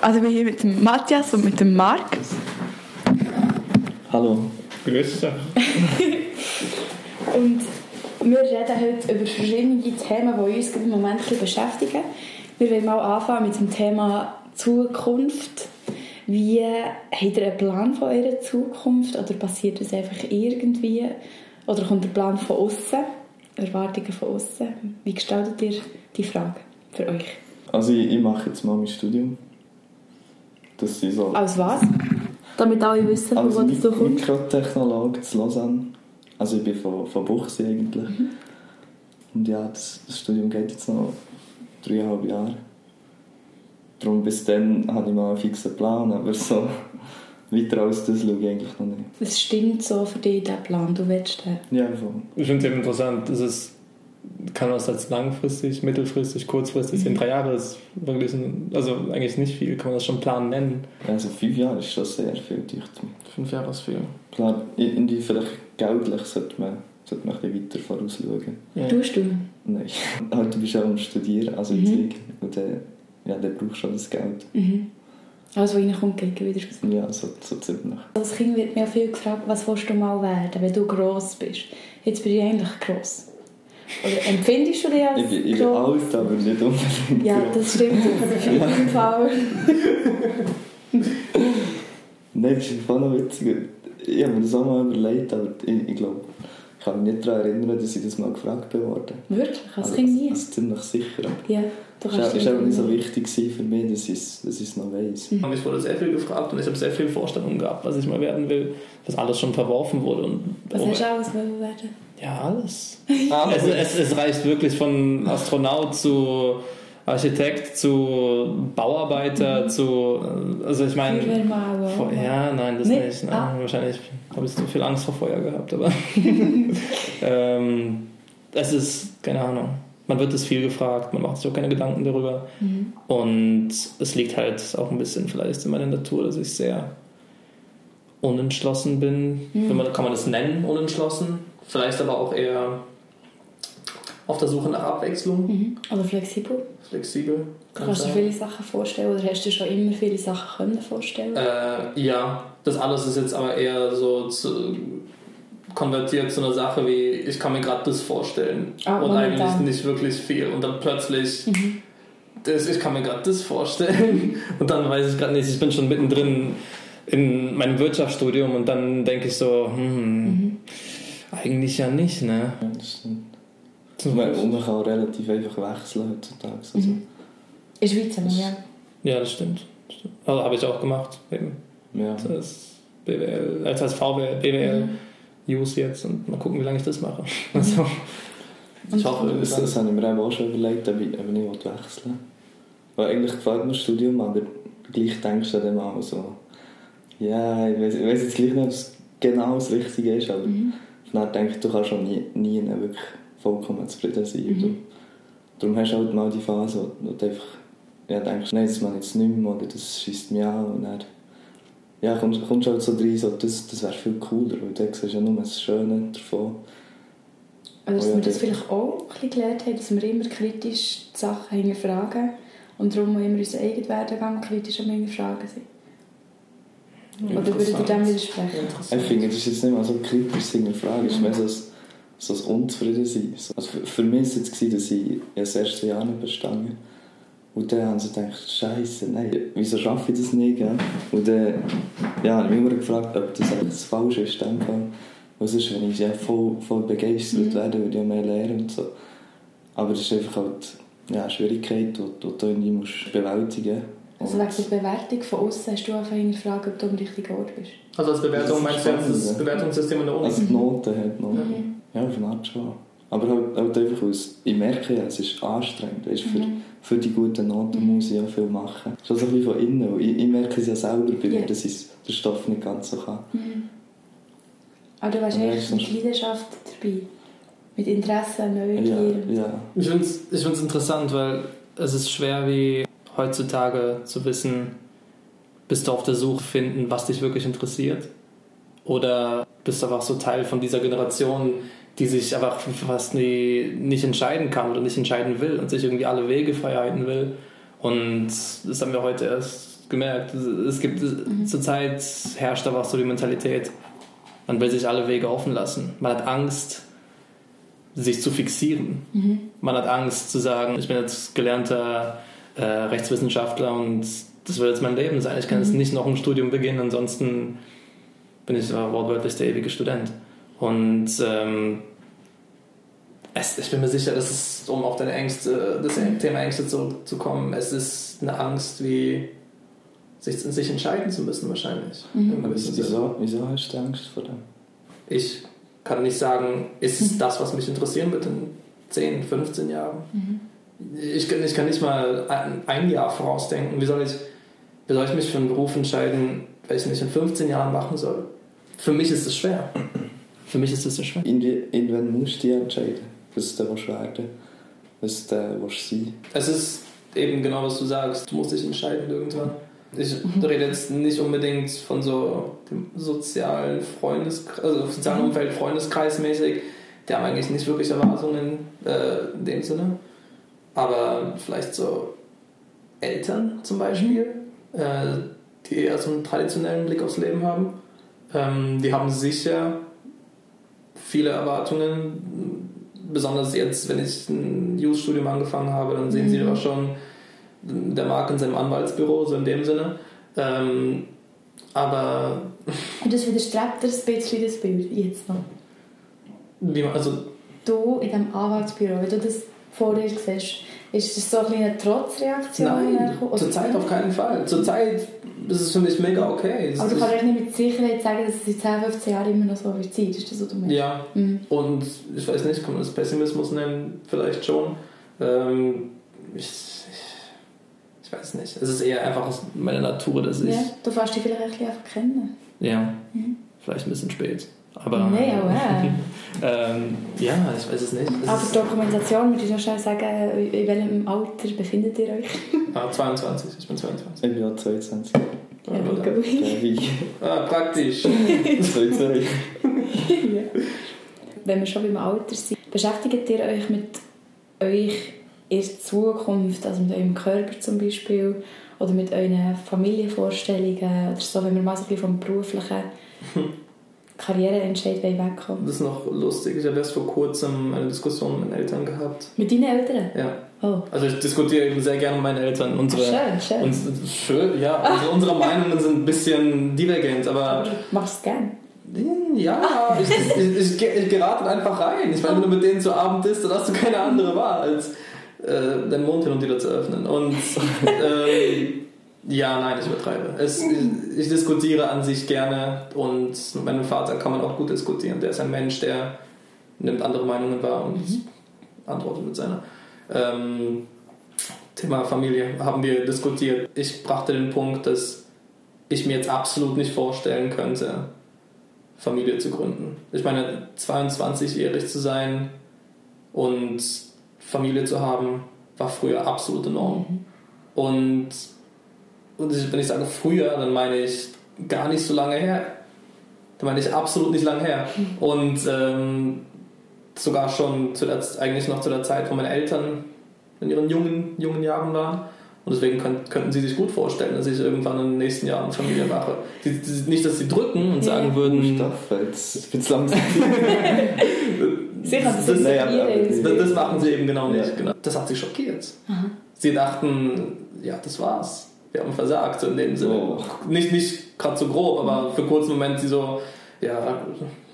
Also ich bin hier mit dem Matthias und mit dem Marc. Hallo. Grüß dich. Und wir reden heute über verschiedene Themen, die uns im Moment beschäftigen. Wir wollen mal anfangen mit dem Thema Zukunft. Wie habt ihr einen Plan von eurer Zukunft oder passiert das einfach irgendwie? Oder kommt der Plan von außen? Erwartungen von außen? Wie gestaltet ihr die Frage für euch? Also ich, ich mache jetzt mal mein Studium. Das ist so... Als was? Damit alle wissen, Als wo das so Mik kommt. Mikrotechnologe zu Lausanne. Also ich bin von, von Buchse eigentlich. Mhm. Und ja, das, das Studium geht jetzt noch dreieinhalb Jahre. Darum bis dann habe ich mal einen fixen Plan, aber so weiter als das schaue ich eigentlich noch nicht. Es stimmt so für dich, der Plan, du willst den. Ja, voll. Ich finde es eben interessant. Es kann was als langfristig, mittelfristig, kurzfristig, in drei Jahre ist wirklich, ein, also eigentlich nicht viel, kann man das schon Plan nennen. Also fünf Jahre ist schon sehr viel, ich. Fünf Jahre ist viel. Klar, irgendwie vielleicht geldlich sollte man, sollte man ein bisschen weiter vorausschauen. Ja. Tust du? Nein. Halt, du bist auch am Studieren, also Mhm. Zeug. Und dann, ja, dann brauchst du schon das Geld. Mhm. Alles, was reinkommt, geht wieder raus. Ja, so, so ziemlich. Als Kind wird mir auch viel gefragt, was willst du mal werden, wenn du gross bist. Jetzt bin ich eigentlich gross. Oder empfindest du dich als Ich bin, ich bin alt, aber nicht unbedingt Ja, das stimmt. Für meinen Fall. Nein, das ist voll noch witzig. Ich habe mir das auch mal überlegt, aber ich, ich glaube, ich kann mich nicht daran erinnern, dass ich das mal gefragt worden. Wirklich? Als Also, Kind nie? Also ziemlich sicher. Ja, es kannst war- auch nicht so wichtig für mich, dass ich es dass noch weiss. Und ich wurde sehr viel gefragt und ich habe sehr viele Vorstellungen gehabt, was ich mal werden will, was alles schon verworfen wurde. Und Was hast du alles wollen werden? Ja, alles. Es, es, es reicht wirklich von Astronaut zu Architekt zu Bauarbeiter zu. Also ich meine. Ja, nein, das Nee? nicht. Nein, Ah. Wahrscheinlich habe ich zu viel Angst vor Feuer gehabt, aber. ähm, es ist, keine Ahnung. Man wird es viel gefragt, man macht sich auch keine Gedanken darüber. Mhm. Und es liegt halt auch ein bisschen vielleicht in meiner Natur, dass ich sehr unentschlossen bin. Mhm. Wenn man, kann man das nennen, unentschlossen? Vielleicht aber auch eher auf der Suche nach Abwechslung, Mhm. Oder flexibel. flexibel. Du kann kannst dir sein. viele Sachen vorstellen oder hast du schon immer viele Sachen können vorstellen? Äh, ja, das alles ist jetzt aber eher so zu, konvertiert zu einer Sache wie, ich kann mir gerade das vorstellen Ah, und momentan. eigentlich nicht wirklich viel und dann plötzlich, Mhm. das, ich kann mir gerade das vorstellen und dann weiß ich gerade nicht, ich bin schon mittendrin in meinem Wirtschaftsstudium und dann denke ich so, hm, Mhm. eigentlich ja nicht, ne? Ja, das stimmt. Und man, und man kann auch relativ einfach wechseln heutzutage. Also, Mhm. In der Schweiz aber, ja. Ja, das stimmt. Das. Also habe ich auch gemacht, eben. ja. Das BWL, als als VWL, BWL, Use jetzt und mal gucken, wie lange ich das mache. Also, ich hoffe, Das, das habe ich mir auch schon überlegt, ob ich, ob ich nicht wechseln. Weil eigentlich gefällt mir das Studium, aber gleich denkst du dann mal so, ja, ich weiß, ich jetzt gleich nicht, ob es genau das Richtige ist, aber Mhm. dann denke ich, du kannst schon nie, nie wirklich vollkommen zufrieden sein. Mhm. Du, darum hast du halt mal die Phase, wo du einfach ja, denkst, nein, das mache ich jetzt nicht mehr oder das schießt mich an und dann ja, kommst, kommst halt so rein, so, das, das wäre viel cooler, weil dann siehst du ja nur das Schöne davon. Oder dass Oh ja, wir das vielleicht auch ein bisschen gelernt haben, dass wir immer kritisch die Sachen hinterfragen und darum auch immer unseren eigenen Werdegang kritisch am hinterfragen sind. Oder würdet ihr dem widersprechen? Ich finde, das ist jetzt nicht mal so kritisch zu hinterfragen, es ist mehr so so ein Unzufriedensein. Also für, für mich war es jetzt, gewesen, dass ich das erste Jahr nicht bestanden Und dann haben sie gedacht, Scheiße, nein, wieso schaffe ich das nicht? Gell? Und dann ja, habe ich mich immer gefragt, ob das das Falsche ist. Weil sonst, wenn ich ja voll, voll begeistert Mhm. werde, würde ich auch mehr lernen und so. Aber das ist einfach halt ja, eine Schwierigkeit, die, die du irgendwie musst bewältigen musst. Also wegen der Bewertung von außen hast du einfach hinterfragen, ob du am richtigen Ort bist. also als Bewertung meinst du das. Bewertungssystem in der Uni? Also die Noten hat noch. Mhm. Ja, auf eine Art schon. Aber halt, halt einfach aus, ich merke ja, es ist anstrengend. Weißt, für, Mhm. für die guten Noten muss ich ja viel machen. Schon so ein bisschen von innen. Ich, ich merke es ja selber bei mir, Ja. dass ich den Stoff nicht ganz so kann. Mhm. Aber du warst Ja, eigentlich ist mit Leidenschaft dabei. Mit Interesse, Ja, Neugier. so. ja. Ich finde es ich find's interessant, weil es ist schwer wie heutzutage zu wissen, bist du auf der Suche finden, was dich wirklich interessiert? Oder bist du einfach so Teil von dieser Generation, die sich einfach fast nie, nicht entscheiden kann oder nicht entscheiden will und sich irgendwie alle Wege frei halten will? Und das haben wir heute erst gemerkt. Es gibt mhm. zurzeit herrscht aber auch so die Mentalität, man will sich alle Wege offen lassen. Man hat Angst, sich zu fixieren. Mhm. Man hat Angst zu sagen, ich bin jetzt gelernter äh, Rechtswissenschaftler und das wird jetzt mein Leben sein. Ich kann mhm. jetzt nicht noch ein Studium beginnen, ansonsten bin ich wortwörtlich der ewige Student. Und ähm, es, ich bin mir sicher, dass es, um auf deine Ängste, das Thema Ängste zurückzukommen, es ist eine Angst wie sich, sich entscheiden zu müssen wahrscheinlich. Mhm. Wieso, wieso hast du Angst vor dem? Ich kann nicht sagen, ist es mhm. das, was mich interessieren wird in 10, 15 Jahren. Mhm. Ich, ich kann nicht mal ein, ein Jahr vorausdenken. Wie soll, ich, wie soll ich mich für einen Beruf entscheiden, welchen ich in 15 Jahren machen soll? Für mich ist es schwer. Für mich ist es so schwer. Irgendwann musst du dich entscheiden, was du werden was du sein Es ist eben genau, was du sagst. Du musst dich entscheiden irgendwann. Ich rede jetzt nicht unbedingt von so dem sozialen Freundeskreis, also sozialen Umfeld, Freundeskreismäßig. Die haben eigentlich nicht wirklich Erwartungen äh, in dem Sinne. Aber vielleicht so Eltern zum Beispiel, äh, die eher so einen traditionellen Blick aufs Leben haben. Ähm, die haben sicher viele Erwartungen, besonders jetzt, wenn ich ein Jus-Studium angefangen habe, dann sehen mhm. sie auch schon der Markt in seinem Anwaltsbüro, so in dem Sinne. Ähm, aber. Und das widerstrebt ein bisschen das Bild jetzt noch. Wie man, also. Du in diesem Anwaltsbüro, wenn du das vor dir siehst, ist das so ein eine Trotzreaktion? Nein, zurzeit auf keinen Fall. Zurzeit ist es für mich mega okay. Aber du kannst nicht mit Sicherheit sagen, dass es in 10, 15 Jahren immer noch so wird sein. Ist das, was du meinst? Ja. Mhm. Und ich weiß nicht, kann man das Pessimismus nennen? Vielleicht schon. Ähm, ich, ich, ich, weiß nicht. Es ist eher einfach meine Natur, dass ich... Ja, du fährst dich vielleicht ein bisschen einfach kennen. Ja, mhm. vielleicht ein bisschen spät. Aber, nee, aber ähm, ja, ich weiß es nicht. Es aber Dokumentation, würde ich noch schnell sagen, in welchem Alter befindet ihr euch? ah, 22, ich bin 22. Ich bin auch 22. Ja, ja, gut. ah, praktisch. 22. ja. Wenn wir schon beim Alter sind, beschäftigt ihr euch mit euch in Zukunft, also mit eurem Körper zum Beispiel, oder mit euren Familienvorstellungen, oder so, wenn wir mal so ein bisschen vom Beruflichen Karriereentscheid wegkommen. Das ist noch lustig. Ich habe erst vor kurzem eine Diskussion mit meinen Eltern gehabt. Mit deinen Eltern? Ja. Oh. Also ich diskutiere eben sehr gerne mit meinen Eltern. Unsere, Ach, schön, schön. Uns, schön, ja. Also unsere Meinungen sind ein bisschen divergent, aber... Aber du machst es gern. Ja, ich, ich, ich, ich, gerate einfach rein. Ich meine, wenn du mit denen zu Abend isst, dann hast du keine andere Wahl, als äh, deinen Mund hin und wieder zu öffnen. Und äh, ja, nein, ich übertreibe. Es, ich, ich, diskutiere an sich gerne und mit meinem Vater kann man auch gut diskutieren. Der ist ein Mensch, der nimmt andere Meinungen wahr und mhm. antwortet mit seiner. Ähm, Thema Familie haben wir diskutiert. Ich brachte den Punkt, dass ich mir jetzt absolut nicht vorstellen könnte, Familie zu gründen. Ich meine, 22-jährig zu sein und Familie zu haben, war früher absolut enorm. Mhm. Und und wenn ich sage früher, dann meine ich gar nicht so lange her. Dann meine ich absolut nicht lange her. Und ähm, sogar schon zu der, eigentlich noch zu der Zeit, wo meine Eltern in ihren jungen, jungen Jahren waren. Und deswegen können, könnten sie sich gut vorstellen, dass ich irgendwann in den nächsten Jahren Familie mache. Die, die, nicht, dass sie drücken und sagen würden. Stoff, jetzt wird's langsam. Sicher, das, das, das, das, machen sie eben genau nicht. Ja. Genau. Das hat sie schockiert. Aha. Sie dachten, ja, das war's wir haben versagt, so in dem Sinne. Oh. Nicht, nicht gerade so grob, aber für einen kurzen Moment sie so, ja,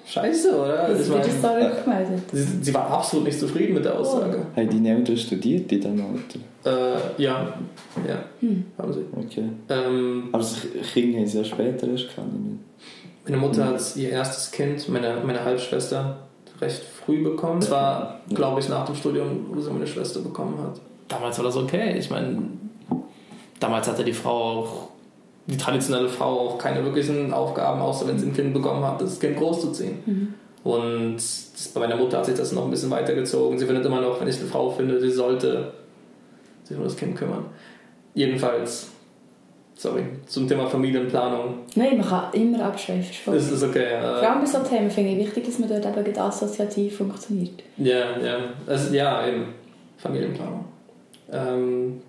scheiße, oder? Das wird es da rückgemeldet. Sie, sie war absolut nicht zufrieden mit der Aussage. Oh. Haben die Eltern studiert in diesem Alter? Äh, ja, ja, hm. haben sie. Okay. Ähm, aber das Kind haben sie ja später erst gekannt. Meine Mutter hm. hat ihr erstes Kind, meine, meine Halbschwester, recht früh bekommen. Das war, glaube ich, nach dem Studium, wo sie meine Schwester bekommen hat. Damals war das okay. Ich meine, damals hatte die Frau auch, die traditionelle Frau auch keine wirklichen Aufgaben, außer wenn sie ein Kind bekommen hat, das Kind großzuziehen. Mhm. Und das, bei meiner Mutter hat sich das noch ein bisschen weitergezogen. Sie findet immer noch, wenn ich eine Frau finde, sie sollte sich um das Kind kümmern. Jedenfalls, sorry, zum Thema Familienplanung. Nein, man kann immer abschweifen. Das ist okay. Ja. Vor allem bei so Themen finde ich wichtig, dass man dort eben assoziativ funktioniert. Ja, ja. Also, ja, eben. Familienplanung. Ähm,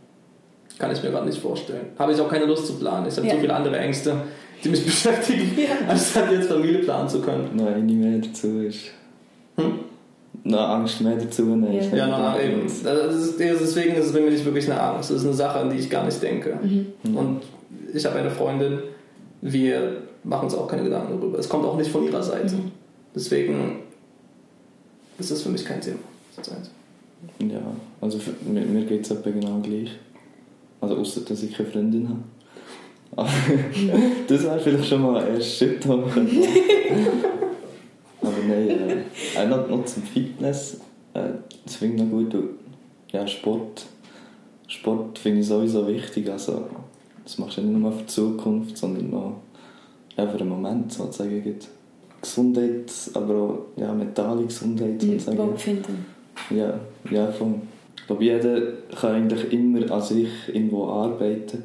kann ich mir gerade nicht vorstellen. Habe ich auch keine Lust zu planen. Ich habe Ja. so viele andere Ängste, die mich beschäftigen, Ja. anstatt jetzt Familie planen zu können. Noch eine mehr dazu ist. Hm? Noch Angst mehr dazu nehmen. Ja. Ja, na, na, eben. ist, deswegen ist es bei mir nicht wirklich eine Angst. Das ist eine Sache, an die ich gar nicht denke. Mhm. Und ich habe eine Freundin, wir machen uns auch keine Gedanken darüber. Es kommt auch nicht von ihrer Seite. Mhm. Deswegen ist das für mich kein Thema. Ja, also für, mir, mir geht es etwa genau gleich. Also außer dass ich keine Freundin habe. Aber das wäre vielleicht schon mal ein erster Schritt, Aber nein, äh, auch noch, noch zum Fitness. Äh, das finde ich noch gut. weil, Ja, Sport. Sport finde ich sowieso wichtig. Also, das machst du nicht nur für die Zukunft, sondern auch ja, für den Moment sozusagen. Gibt Gesundheit, aber auch ja, mentale Gesundheit sozusagen. Wohlbefinden. Ja, ja voll. Ich glaube, jeder kann eigentlich immer an sich irgendwo arbeiten.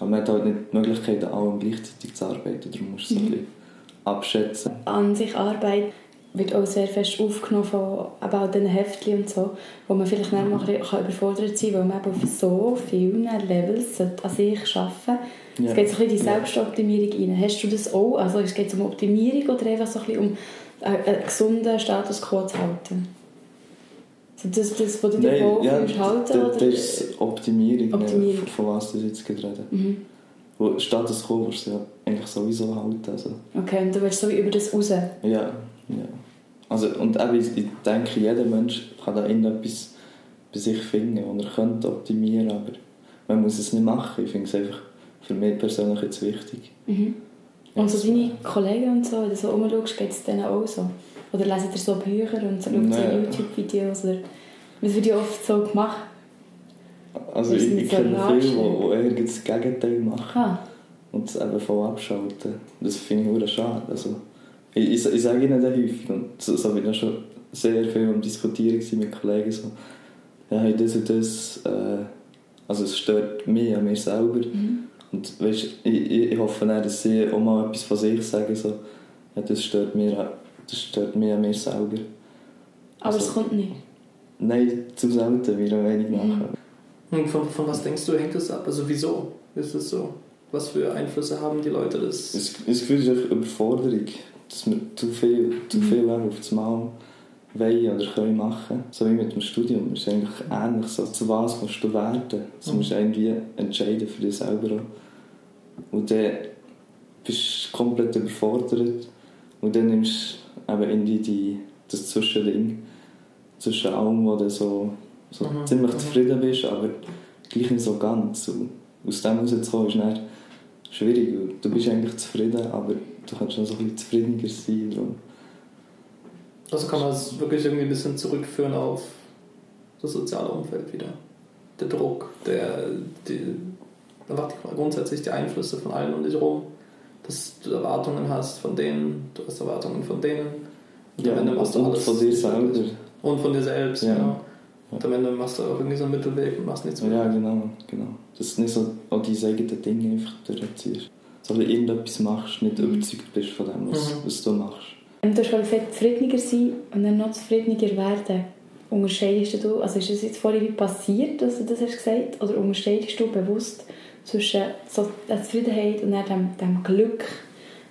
Aber man hat halt nicht die Möglichkeit, an allem gleichzeitig zu arbeiten. Darum musst du es so ein bisschen abschätzen. An sich Arbeit wird auch sehr fest aufgenommen von eben auch diesen Heftchen und so, wo man vielleicht dann noch ein bisschen überfordert sein kann, weil man eben auf so vielen Levels an sich arbeiten sollte. Ja. Es geht so ein bisschen in die. Selbstoptimierung rein. Hast du das auch? Also es geht um Optimierung oder einfach so ein bisschen um einen, einen gesunden Status quo zu halten? Das, das, was du dir Nein, ja, halten? oder? das ist Optimierung, Optimierung. Ne, von was du jetzt gerade reden. Mhm. Wo Status Quo willst du ja eigentlich sowieso halten. Also, Okay, und du willst so über das raus. ja, ja. Also, und eben, ich ich denke, jeder Mensch kann da irgendetwas bei sich finden und er könnte optimieren, aber man muss es nicht machen. Ich finde es einfach für mich persönlich jetzt wichtig. Mhm. Und so deine Kollegen und so, wenn du so rumschaust, geht es denen auch so? Oder lesen ihr so Bücher und so, schaut so Nein. YouTube-Videos? Oder was wird ja oft so gemacht? Also ich, ich so kenne viele, die eher das Gegenteil machen Ah, und es eben voll abschalten. Das finde ich verdammt schade. Also, ich, ich, ich sage ihnen das häufig und so, so bin ich schon sehr viel am Diskutieren mit Kollegen. So, ja, hey, das und das, äh, also es stört mich an mir selber. mhm. Und weißt, ich, ich, hoffe dann, dass sie auch mal etwas von sich sagen, so, ja, das stört, mir, an- das stört mich an mir selber. aber Also- es kommt nicht. Nein, zu selten, meiner Meinung nach. Mhm. Und von, von was denkst du, hängt das ab? Also wieso ist das so? Was für Einflüsse haben die Leute das? Das, das Gefühl ist einfach Überforderung, dass wir zu viel, zu viel mhm. auf das Mal wollen oder können machen. So wie mit dem Studium. Es ist eigentlich ähnlich. So, zu was musst du werden? Das Mhm. musst du irgendwie entscheiden für dich selber auch. Und dann bist du komplett überfordert. Und dann nimmst eben irgendwie die, das Zwischending zwischen allem, wo du so, so Mhm. ziemlich Mhm. zufrieden bist, aber gleich nicht so ganz. Und aus dem rauszukommen ist dann schwierig. Du bist eigentlich zufrieden, aber du kannst noch so ein bisschen zufriedeniger sein. Darum. Also kann man es wirklich irgendwie ein bisschen zurückführen auf das soziale Umfeld wieder. Der Druck, der, die, einfach grundsätzlich die Einflüsse von allen um dich herum, dass du Erwartungen hast von denen, du hast Erwartungen von denen. Und Ja, am Ende machst du alles von dir wirklich. Und von dir selbst, Ja. genau. Und am Ende machst du auch irgendwie so einen Mittelweg und machst nichts mehr. Ja, genau, genau. Dass du nicht so an deine eigenen Dinge einfach durchziehst. So ein bisschen irgendetwas machst, nicht Mhm. überzeugt bist von dem, was, Mhm. was du machst. Ähm, Du hast gesagt, zufriedeniger sein und dann noch zufriedeniger werden. Unterscheidest du, also ist das jetzt vorhin wie passiert, dass du das hast gesagt, oder unterscheidest du bewusst zwischen so der Zufriedenheit und dann dem, dem Glück,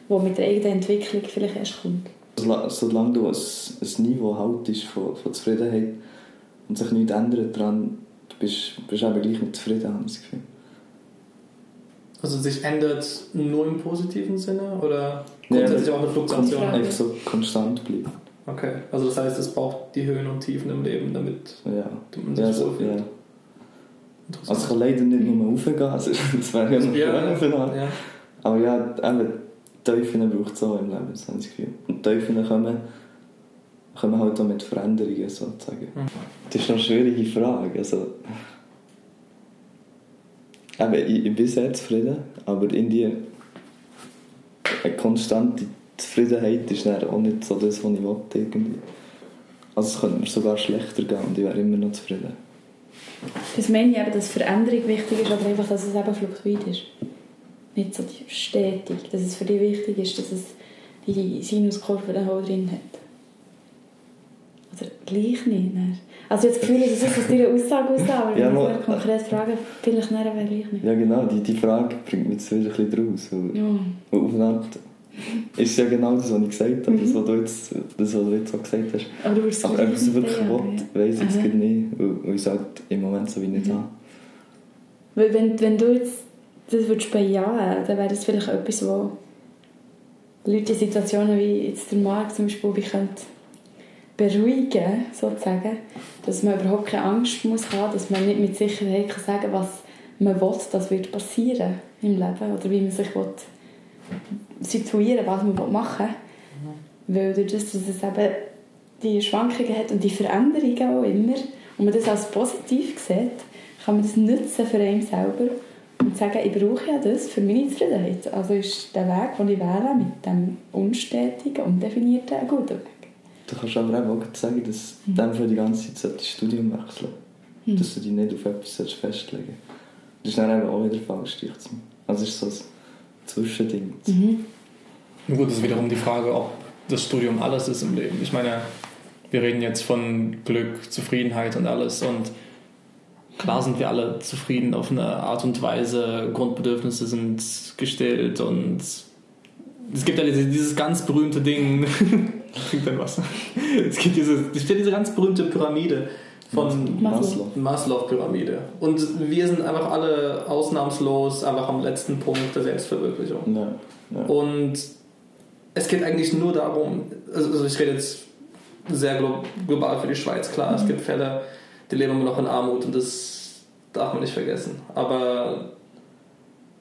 das mit der eigenen Entwicklung vielleicht erst kommt? Sola- Solange du ein, ein Niveau haltest von, von Zufriedenheit und sich nichts ändert daran, du bist, bist eben gleich nicht zufrieden, habe ich das Gefühl. Also sich ändert nur im positiven Sinne oder Ja, grundsätzlich auch eine Fluktuation? Einfach so konstant bleiben. Okay, also das heißt, es braucht die Höhen und Tiefen im Leben, damit Ja. man sich Ja, so, wohlfühlt. ja. Also ich kann leider nicht nur raufgehen, also das wäre ja noch ja, schön. ja. Aber ja, eben, Teufel braucht es auch im Leben, das habe ich das Gefühl. Und Teufel kommen, kommen halt auch mit Veränderungen sozusagen. Mhm. Das ist eine schwierige Frage. Also, eben, ich, ich bin sehr zufrieden, aber in die eine konstante Zufriedenheit ist dann auch nicht so das, was ich will, irgendwie. Also es könnte mir sogar schlechter gehen und ich wäre immer noch zufrieden. Das meine ich eben, dass Veränderung wichtig ist, aber einfach, dass es eben fluktuid ist. Nicht so die- stetig, dass es für dich wichtig ist, dass es die Sinuskurve dann auch drin hat. Oder gleich nicht. Ne? Also ich habe das Gefühl, es ist aus deiner Aussage raus, aber wenn Ja, ich mal- ja, konkret frage, vielleicht nicht, aber gleich nicht. Ja genau, die, die Frage bringt mich jetzt wieder ein bisschen raus. Ja. und auf eine Art ist ja genau das, was ich gesagt habe, das, Mhm. was du jetzt, das, was du jetzt auch gesagt hast. Aber du es Aber ob ich es wirklich will, weiss ich jetzt Aha. gerade nicht, weil, ich es halt im Moment so wie nicht Mhm. habe. Weil wenn, wenn du jetzt das würdest bejahen dann wäre das vielleicht etwas, wo Leute in Situationen wie jetzt der Marc zum Beispiel wie könnte beruhigen, sozusagen, dass man überhaupt keine Angst muss haben, dass man nicht mit Sicherheit kann sagen was man will, das wird passieren im Leben oder wie man sich will situieren was man machen will. Weil durch das, dass es eben die Schwankungen hat und die Veränderungen auch immer und man das als positiv sieht, kann man das nutzen für einen selber und sagen, ich brauche ja das für meine Zufriedenheit. Also ist der Weg, den ich wähle, mit dem unstetigen, undefinierten, ein guter Weg. Du kannst aber auch sagen, dass du mhm. für die ganze Zeit das Studium wechseln Mhm. Dass du dich nicht auf etwas festlegen Das ist dann eben auch wieder falsch. Also ist so Zwischending. Mhm. Gut, das ist wiederum die Frage, ob das Studium alles ist im Leben. Ich meine, wir reden jetzt von Glück, Zufriedenheit und alles und klar sind wir alle zufrieden auf eine Art und Weise, Grundbedürfnisse sind gestillt und es gibt ja dieses, ganz berühmte Ding, trinkt dein Wasser, es gibt diese, es gibt ja diese ganz berühmte Pyramide von Maslow. Maslow-Pyramide und wir sind einfach alle ausnahmslos einfach am letzten Punkt der Selbstverwirklichung. Ja, ja. Und es geht eigentlich nur darum, also also ich rede jetzt sehr glo- global für die Schweiz, klar, es gibt Fälle, die leben immer noch in Armut und das darf man nicht vergessen. Aber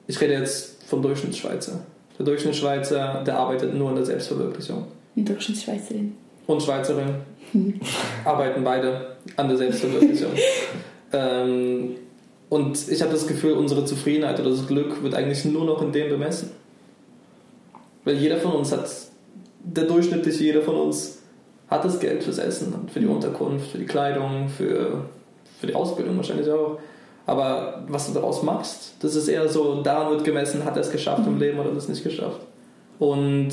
ich rede jetzt vom Durchschnittsschweizer. Der Durchschnittsschweizer, der arbeitet nur in der Selbstverwirklichung. Eine Durchschnittsschweizerin. Und Schweizerin arbeiten beide an der Selbstverwirklichung. ähm, und ich habe das Gefühl, unsere Zufriedenheit oder das Glück wird eigentlich nur noch in dem bemessen. Weil jeder von uns hat, der durchschnittliche jeder von uns hat das Geld fürs Essen, für die Unterkunft, für die Kleidung, für, für die Ausbildung wahrscheinlich auch. Aber was du daraus machst, das ist eher so, daran wird gemessen, hat er es geschafft im Leben oder hat er es nicht geschafft. Und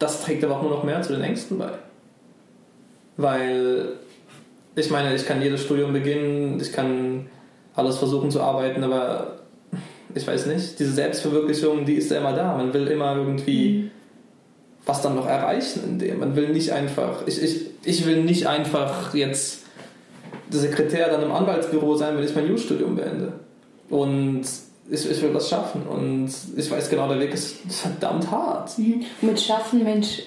das trägt aber auch nur noch mehr zu den Ängsten bei. Weil, ich meine, ich kann jedes Studium beginnen, ich kann alles versuchen zu arbeiten, aber ich weiß nicht, diese Selbstverwirklichung, die ist ja immer da. Man will immer irgendwie was dann noch erreichen in dem. Man will nicht einfach, ich, ich, ich will nicht einfach jetzt der Sekretär dann im Anwaltsbüro sein, wenn ich mein Jurastudium beende. Und ich, ich will was schaffen. Und ich weiß genau, der Weg ist verdammt hart. Mhm. Mit Schaffen Mensch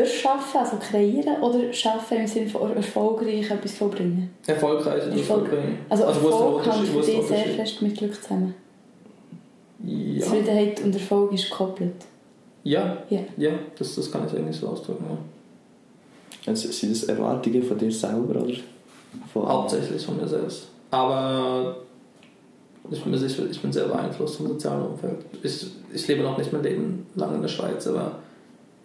erschaffen, also kreieren, oder schaffen im Sinne von erfolgreich etwas vollbringen? Erfolgreich und Erfolg. vollbringen. Also, der Erfolg hängt für dich sehr fest mit Glück zusammen. Ja, Zufriedenheit und Erfolg ist gekoppelt. ja, Ja. ja das, das kann ich eigentlich so ausdrücken. Ja. Also, sind das Erwartungen von dir selber oder von Hauptsächlich von mir selbst. Aber ich bin mir sicher, ich bin sehr beeinflusst vom sozialen Umfeld. Ich, ich lebe noch nicht mein Leben lang in der Schweiz, aber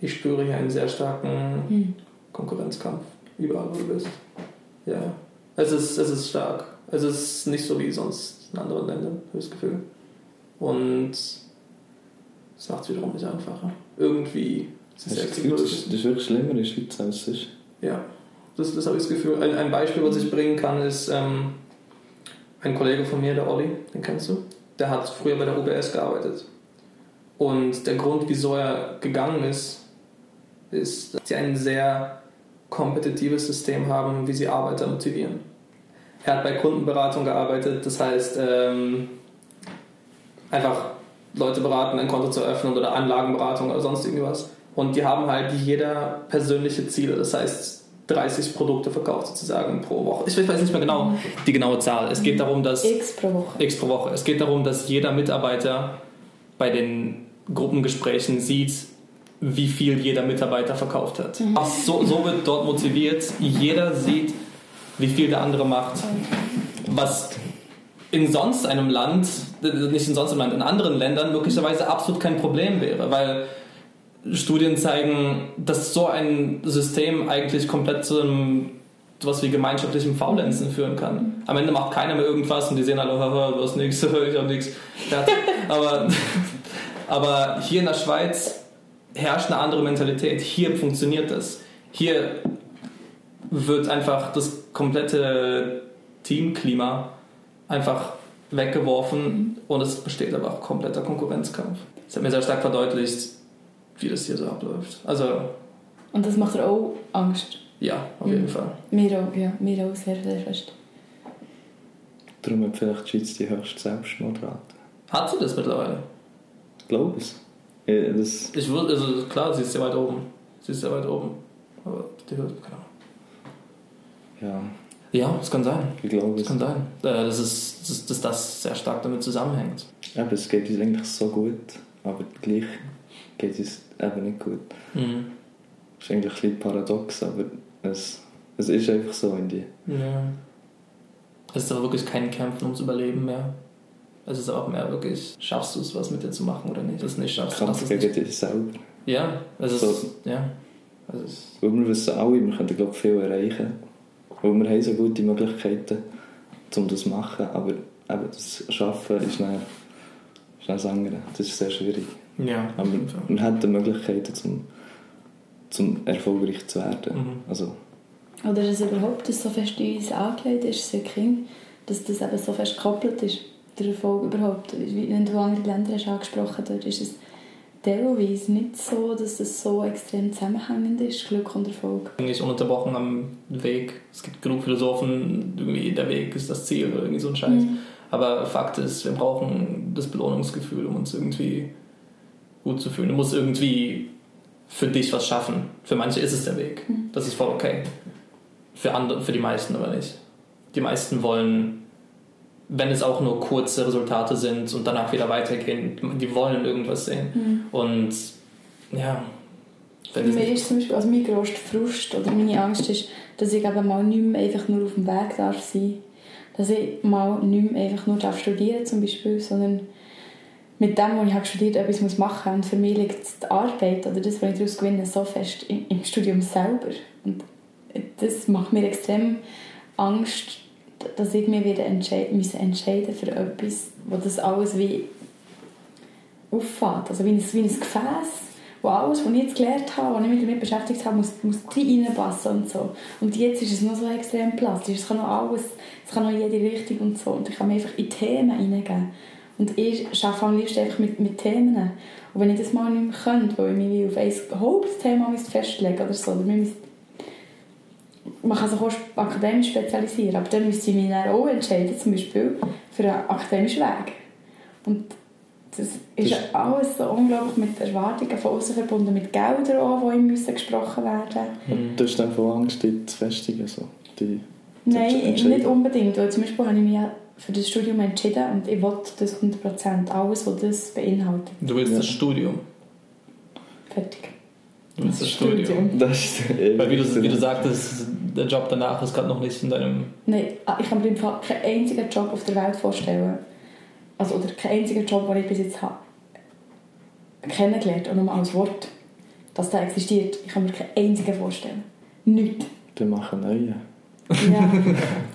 ich spüre hier einen sehr starken Mhm. Konkurrenzkampf, überall wo du bist. Ja, es ist, es ist stark. Es ist nicht so wie sonst in anderen Ländern, habe ich das Gefühl. Und es macht es wiederum nicht einfacher. Irgendwie Hast du das das ist, das ist wirklich schlimmer in der Schweiz als es ist? Ja, das, das habe ich das Gefühl. Ein, ein Beispiel, was ich bringen kann, ist ähm, ein Kollege von mir, der Olli, den kennst du. Der hat früher bei der UBS gearbeitet. Und der Grund, wieso er gegangen ist, ist, dass sie ein sehr kompetitives System haben, wie sie Arbeiter motivieren. Er hat bei Kundenberatung gearbeitet, das heißt, ähm, einfach Leute beraten, ein Konto zu öffnen oder Anlagenberatung oder sonst irgendwas. Und die haben halt jeder persönliche Ziele, das heißt 30 Produkte verkauft sozusagen pro Woche. Ich weiß nicht mehr genau die genaue Zahl. Es geht darum, dass X pro Woche. X pro Woche. Es geht darum, dass jeder Mitarbeiter bei den Gruppengesprächen sieht, wie viel jeder Mitarbeiter verkauft hat. Ach, so, so wird dort motiviert. Jeder sieht, wie viel der andere macht. Was in sonst einem Land, nicht in sonst einem Land, in anderen Ländern möglicherweise absolut kein Problem wäre, weil Studien zeigen, dass so ein System eigentlich komplett zu einem was wie gemeinschaftlichem Faulenzen führen kann. Am Ende macht keiner mehr irgendwas und die sehen alle, du hast nichts, ich hab nichts. Aber, aber hier in der Schweiz herrscht eine andere Mentalität. Hier funktioniert das. Hier wird einfach das komplette Teamklima einfach weggeworfen und es besteht einfach kompletter Konkurrenzkampf. Das hat mir sehr stark verdeutlicht, wie das hier so abläuft. Also, Und das macht dir auch Angst. ja, auf Mhm. jeden Fall. Mir auch, ja, mir auch sehr, sehr fest. Darum hat vielleicht die Schweiz die höchste Selbstmordrate. Hat sie das mittlerweile? Ich glaube es. Ja, das, Ich würde, also klar, sie ist sehr weit oben. Sie ist sehr weit oben. Aber die hört, keine Ahnung. ja, Ja, das kann sein. ich glaube Das es. kann sein. Äh, Das ist, dass, das sehr stark damit zusammenhängt. Aber es geht uns eigentlich so gut, aber gleich geht es eben nicht gut. Mhm. Das ist eigentlich ein bisschen paradox, aber es, es ist einfach so in die. Ja. Es ist aber wirklich kein Kämpfen ums Überleben mehr. Es ist auch mehr wirklich, schaffst du es, was mit dir zu machen oder nicht? Das nicht schaffst, Kampf es gegen nicht. dich selber. Ja, es ist, So. ja. Es ist, Weil wir wissen alle, wir können glaube ich, viel erreichen. Weil wir haben so gute Möglichkeiten, um das zu machen. Aber eben das Schaffen ist dann, ist dann das andere. Das ist sehr schwierig. ja, Aber Fall. wir haben Möglichkeiten, zum, zum erfolgreich zu werden. Mhm. Also, Oder dass überhaupt das so fest in uns angelegt ist, seit Kind, dass das eben so fest gekoppelt ist, der Erfolg überhaupt. Wie- Wenn du andere Länder hast angesprochen dort ist es teilweise nicht so, dass das so extrem zusammenhängend ist, Glück und Erfolg. Eigentlich ununterbrochen am Weg. Es gibt genug Philosophen, irgendwie der Weg ist das Ziel oder irgendwie so ein Scheiß. Mhm. Aber Fakt ist, wir brauchen das Belohnungsgefühl, um uns irgendwie gut zu fühlen. Du musst irgendwie für dich was schaffen. Für manche ist es der Weg. Mhm. Das ist voll okay. Für andere, für die meisten aber nicht. Die meisten wollen, wenn es auch nur kurze Resultate sind und danach wieder weitergehen, die wollen irgendwas sehen. Mhm. Und ja, wenn Für mich ist zum Beispiel, also mein grosster Frust oder meine Angst ist, dass ich eben mal nicht mehr einfach nur auf dem Weg darf sein. Dass ich mal nicht mehr einfach nur darf studieren zum Beispiel, sondern mit dem, was ich habe studiert habe, etwas muss machen muss. Und für mich liegt die Arbeit oder das, was ich daraus gewinne, so fest im, im Studium selber. Und das macht mir extrem Angst, dass ich mich wieder entscheiden, müssen entscheiden für etwas, wo das alles wie auffällt. Also wie ein, wie ein Gefäß, wo alles, was ich jetzt gelernt habe, was ich mich damit beschäftigt habe, muss, muss reinpassen und so. Und jetzt ist es noch so extrem plastisch. Es kann noch alles, es kann noch jede Richtung und so. Und ich kann mich einfach in Themen hineingeben. Und ich arbeite am liebsten einfach mit, mit Themen. Und wenn ich das mal nicht mehr könnte, weil ich mich auf ein Hauptthema festlegen oder so, oder müssen- man kann sich auch akademisch spezialisieren, aber dann müsste ich mich dann auch entscheiden, zum Beispiel für einen akademischen Weg. Und das ist Das- alles so unglaublich mit Erwartungen von außen verbunden, mit Geldern auch, die ihm müssen gesprochen werden Und du hast dann von Angst, dich zu festigen. So. Die, Nein, nicht unbedingt, weil zum Beispiel habe ich mich ja für das Studium entschieden und ich wollte das 100%, alles, was das beinhaltet. du willst Ja. das Studium. Fertig. Willst das Studium. das ist Weil wie du, wie du sagtest, der Job danach ist gerade noch nicht in deinem. Nein, ah, ich kann mir im Fall keinen einzigen Job auf der Welt vorstellen. Also, oder keinen einzigen Job, den ich bis jetzt habe kennengelernt und nur als Wort, dass der existiert. Ich kann mir keinen einzigen vorstellen. Nicht. Dann machen neue.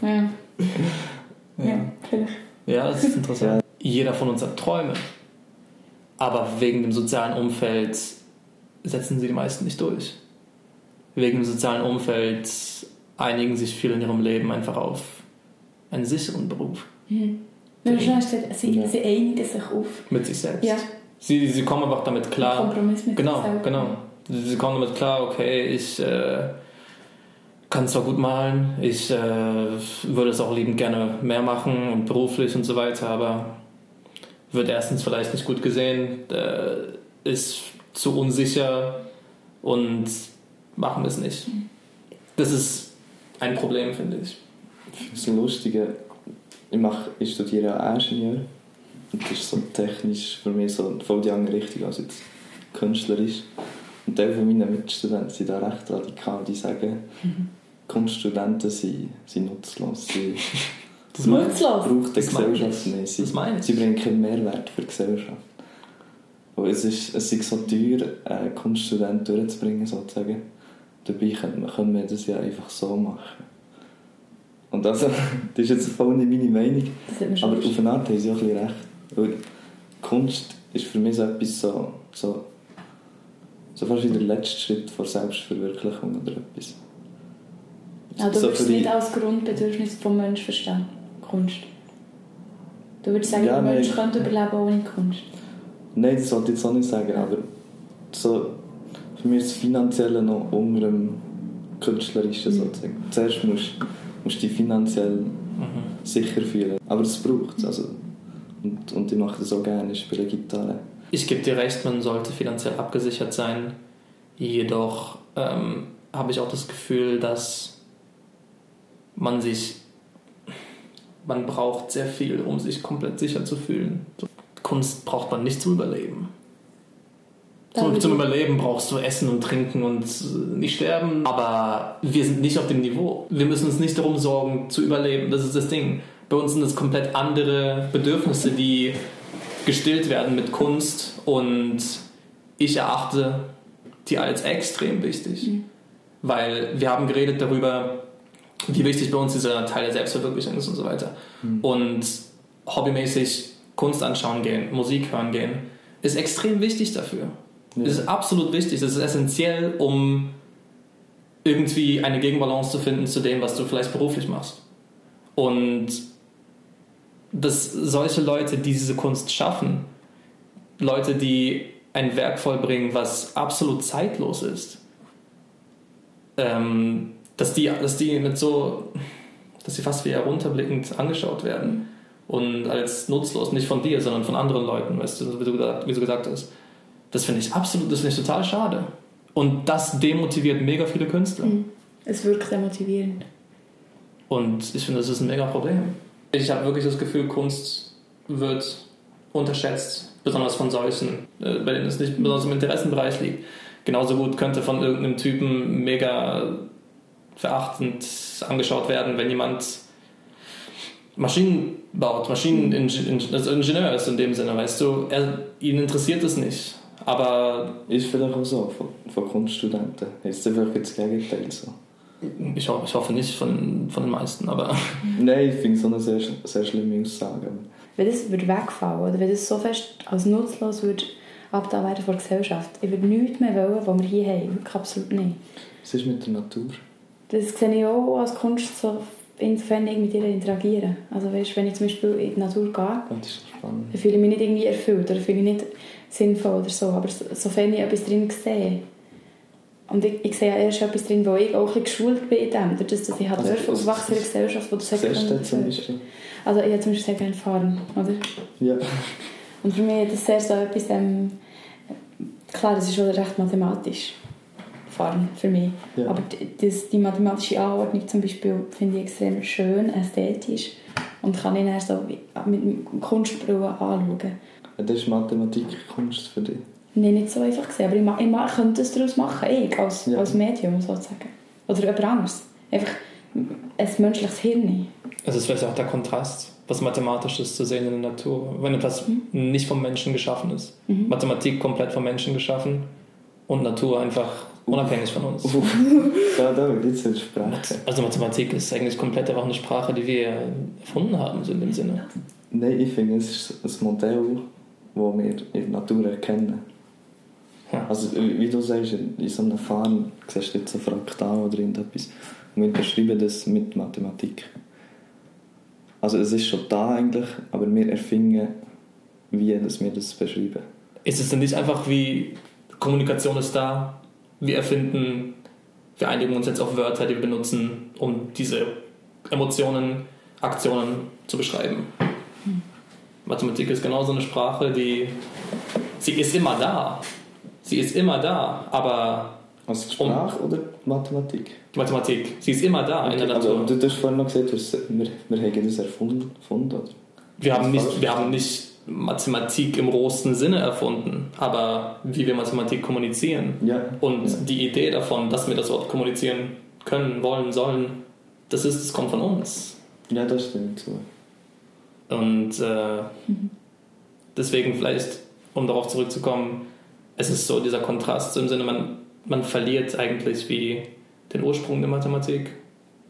Ja. ja. ja. vielleicht. Ja, das ist interessant. Jeder von uns hat Träume. Aber wegen dem sozialen Umfeld setzen sie die meisten nicht durch. Wegen dem sozialen Umfeld einigen sich viele in ihrem Leben einfach auf einen sicheren Beruf Mhm. Schon hast gesagt, sie, Ja. sie einigen sich auf mit sich selbst. ja, Sie, sie kommen einfach damit klar. Kompromiss mit Genau, sich selber. genau. Sie kommen damit klar, okay, ich äh, kann zwar gut malen, ich äh, würde es auch liebend gerne mehr machen und beruflich und so weiter, aber wird erstens vielleicht nicht gut gesehen, äh, ist zu unsicher und machen es nicht. Das ist ein Problem, finde ich. Das ist Lustige. Ich, mache, ich studiere auch Ingenieur. Und das ist so technisch für mich so voll die andere Richtung als jetzt künstlerisch. Und Teil von meinen Mitstudenten sind da recht radikal. Die sagen, Kunststudenten sind, sind nutzlos. Sie Das. Nutzlos? braucht die Das. Gesellschaft nicht. Sie, sie bringen keinen Mehrwert für die Gesellschaft. Und es ist, es ist so teuer, einen Kunststudent durchzubringen, sozusagen. Dabei könnte man das ja einfach so machen. Und also, das ist jetzt voll nicht meine Meinung. Aber auf eine Art haben sie auch ein bisschen recht. Weil Kunst ist für mich so etwas so, so, so fast wie der letzte Schritt vor Selbstverwirklichung oder etwas. Also du So würdest es nicht als Grundbedürfnis vom Menschen verstehen, Kunst. Du würdest sagen, Ja, der Mensch könnte überleben ohne Kunst. Nein, das wollte ich jetzt auch nicht sagen, aber so, für mich ist das Finanzielle noch unter dem Künstlerischen sozusagen. Zuerst musst du dich finanziell sicher fühlen. Aber das braucht es. Also, und, und ich mache das auch gerne, ich spiele Gitarre. Ich gebe dir recht, man sollte finanziell abgesichert sein. Jedoch ähm, habe ich auch das Gefühl, dass man sich, man braucht sehr viel, um sich komplett sicher zu fühlen. Kunst braucht man nicht zum Überleben. Zum, zum Überleben brauchst du Essen und Trinken und äh, nicht sterben. Aber wir sind nicht auf dem Niveau. Wir müssen uns nicht darum sorgen, zu überleben. Das ist das Ding. Bei uns sind es komplett andere Bedürfnisse, die gestillt werden mit Kunst. Und ich erachte die als extrem wichtig. Weil wir haben geredet darüber, wie wichtig bei uns dieser Teil der Selbstverwirklichung ist und so weiter. Und hobbymäßig Kunst anschauen gehen, Musik hören gehen, ist extrem wichtig dafür. Ja. Das ist absolut wichtig. Das ist essentiell, um irgendwie eine Gegenbalance zu finden zu dem, was du vielleicht beruflich machst. Und dass solche Leute, die diese Kunst schaffen, Leute, die ein Werk vollbringen, was absolut zeitlos ist, ähm, dass, die, dass die mit so, dass sie fast wie herunterblickend angeschaut werden und als nutzlos, nicht von dir, sondern von anderen Leuten, weißt du, wie du gesagt, wie du gesagt hast. Das finde ich absolut, das finde ich total schade. Und das demotiviert mega viele Künstler. Mhm. Es wirkt sehr motivierend. Und ich finde, das ist ein mega Problem. Ich habe wirklich das Gefühl, Kunst wird unterschätzt, besonders von solchen, äh, bei denen es nicht besonders im Interessenbereich liegt. Genauso gut könnte von irgendeinem Typen mega verachtend angeschaut werden, wenn jemand Maschinen baut, Maschineningenieur also Ingenieur ist in dem Sinne, weißt du, er, ihn interessiert es nicht. Aber Ist vielleicht auch so von, von Kunststudenten. Ist einfach das Gegenteil so. ich, ho ich hoffe nicht von, von den meisten, aber Nein, ich finde es so eine sehr, sehr schlimme Aussage. Wenn das würde wegfallen oder wenn das so fest als nutzlos würde abgetan werden von der Gesellschaft, ich würde nichts mehr wollen, was wir hier haben. Wirklich absolut nicht. Was ist mit der Natur? Das sehe ich auch als Kunst, so insofern ich mit ihr interagieren. Also weißt, wenn ich zum Beispiel in die Natur gehe, dann fühle ich mich nicht irgendwie erfüllt oder fühle ich nicht sinnvoll oder so. Aber so- sofern ich etwas drin sehe, und ich, ich sehe ja erst etwas drin, wo ich auch ein geschult bin in dem, dadurch, dass ich halt Also, aufwachsen in einer Gesellschaft, wo du denn zum sagst, Beispiel? also ich habe zum Beispiel sehr gerne fahren, oder? Ja. Und für mich ist das sehr so etwas, ähm, klar, das ist schon recht mathematisch, Fahren, für mich. Ja. Aber die, das, die mathematische Anordnung zum Beispiel finde ich extrem schön, ästhetisch und kann ich dann so wie- mit dem Kunstbrille anschauen. Das ist Mathematik Kunst für dich. Nein, nicht so einfach gesehen, aber ich, ma- ich ma- könnte es daraus machen, ich, als, Ja. als Medium sozusagen. Oder jemand anderes. Einfach ein menschliches Hirn. Es ist vielleicht auch der Kontrast, was Mathematisches zu sehen in der Natur. Wenn etwas nicht vom Menschen geschaffen ist. Mathematik komplett vom Menschen geschaffen und Natur einfach unabhängig von uns. Uff. da, da wird jetzt eine Sprache. Also Mathematik ist eigentlich komplett einfach eine Sprache, die wir erfunden haben, so in dem Sinne. Nein, ich finde, es ist ein Modell, das wir in der Natur erkennen. Ja. Also, wie du sagst, in so einem Fahren siehst du jetzt ein Fraktal oder irgendetwas. Und wir beschreiben das mit Mathematik. Also, es ist schon da eigentlich, aber wir erfinden, wie dass wir das beschreiben. Ist es denn nicht einfach wie Kommunikation ist da, wir erfinden, wir einigen uns jetzt auf Wörter, die wir benutzen, um diese Emotionen, Aktionen zu beschreiben. Mathematik ist genauso eine Sprache, die sie ist immer da. Sie ist immer da, aber Also Sprache oder Mathematik? die Mathematik, sie ist immer da in der aber Natur. du, du hast vorhin noch gesagt, wir, wir haben das erfunden, erfunden oder? Wir haben, nicht, wir haben nicht Mathematik im rohsten Sinne erfunden, aber wie wir Mathematik kommunizieren Ja. und Ja. die Idee davon, dass wir das Wort kommunizieren können, wollen, sollen, das ist, das kommt von uns. Ja, das stimmt so. Und äh, deswegen vielleicht, um darauf zurückzukommen, es ist so dieser Kontrast so im Sinne, man, man verliert eigentlich wie den Ursprung der Mathematik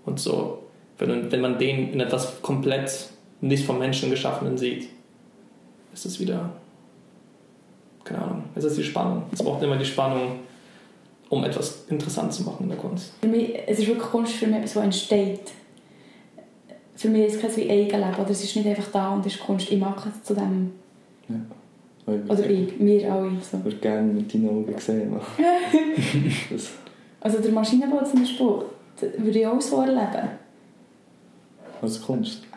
und so, wenn, wenn man den in etwas komplett nicht vom Menschen geschaffenen sieht, ist es wieder, keine Ahnung, ist es die Spannung. Es braucht immer die Spannung, um etwas interessant zu machen in der Kunst. Für mich, es ist wirklich Kunst für mich etwas, was entsteht. Für mich ist es kein wie Eigenleben. Oder es ist nicht einfach da und es ist Kunst. Ich mache es zu dem. Oder ich, wir alle. So. Ich würde gerne mit deinen Augen sehen. Also der Maschinenbau zum Beispiel, würde ich auch so erleben. als Kunst.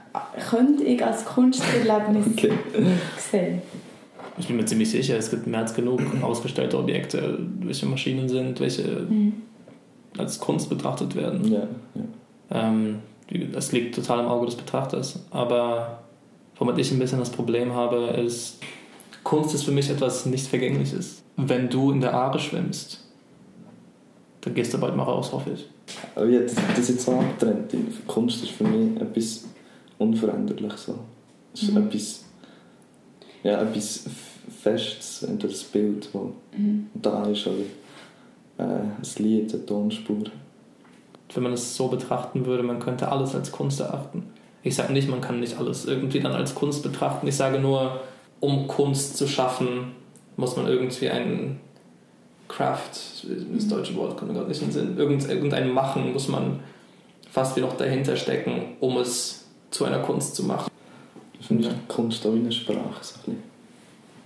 Könnte ich als Kunsterlebnis Okay. sehen. Ich bin mir ziemlich sicher, es gibt mehr als genug ausgestellte Objekte, welche Maschinen sind, welche Mhm. als Kunst betrachtet werden. Ja, ja. Ähm, das liegt total im Auge des Betrachters. Aber womit ich ein bisschen das Problem habe, ist, Kunst ist für mich etwas nicht Vergängliches. Wenn du in der Aare schwimmst, dann gehst du bald mal raus, hoffe ich. Aber ja, das, das ist jetzt so abgetrennt. Kunst ist für mich etwas unveränderlich. So. Es ist Mhm. etwas, ja, etwas Festes, entweder das Bild, das Mhm. da ist, oder äh, ein Lied, eine Tonspur. Wenn man es so betrachten würde, man könnte alles als Kunst erachten. Ich sage nicht, man kann nicht alles irgendwie dann als Kunst betrachten. Ich sage nur, um Kunst zu schaffen, muss man irgendwie einen Craft, das deutsche Wort kommt mir gerade nicht in den Sinn, irgend, irgendein Machen muss man fast wie noch dahinter stecken, um es zu einer Kunst zu machen. Ich finde Ja. Kunst auch wie eine Sprache. So ein bisschen.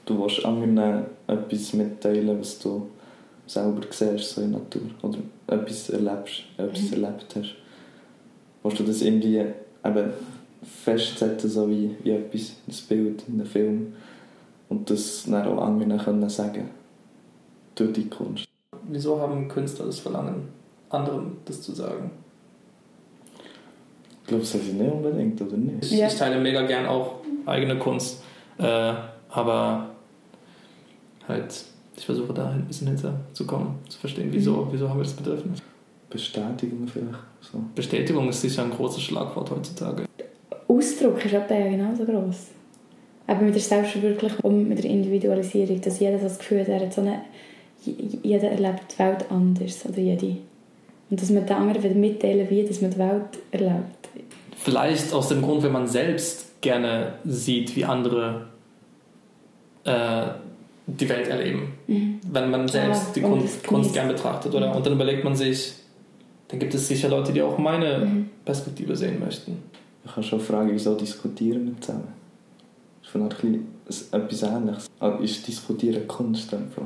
Du willst anderen etwas mitteilen, was du selber siehst so in der Natur. Oder etwas erlebst, etwas Mhm. erlebt hast. Willst du das irgendwie eben festsetzen, so wie, wie etwas, das Bild in einem Film. Und das dann auch anderen können sagen durch die Kunst. Wieso haben Künstler das Verlangen, anderen das zu sagen? Ich glaube, das ist nicht unbedingt, oder nicht? Ich, Ja. ich teile mega gern auch eigene Kunst, äh, aber halt, ich versuche da ein bisschen hinter zu kommen, zu verstehen, wieso, wieso haben wir das Bedürfnis. Bestätigung vielleicht. So. Bestätigung ist sicher ein großes Schlagwort heutzutage. Ausdruck ist etwa ja genauso gross. Aber mit der Selbstverwirklichung und mit der Individualisierung, dass jeder das Gefühl hat, er hat so eine, jeder erlebt die Welt anders, oder jede. Und dass man den anderen mitteilen wie dass man die Welt erlebt. Vielleicht aus dem Grund, wenn man selbst gerne sieht, wie andere äh, die Welt erleben. Wenn man selbst Ah, die Kunst, Kunst gern betrachtet. Oder? Und dann überlegt man sich, dann gibt es sicher Leute, die auch meine Mhm. Perspektive sehen möchten. Ich kann schon fragen, wieso diskutieren wir zusammen? Das ist von ein bisschen etwas Ähnliches. Aber ist Diskutieren Kunst? Einfach?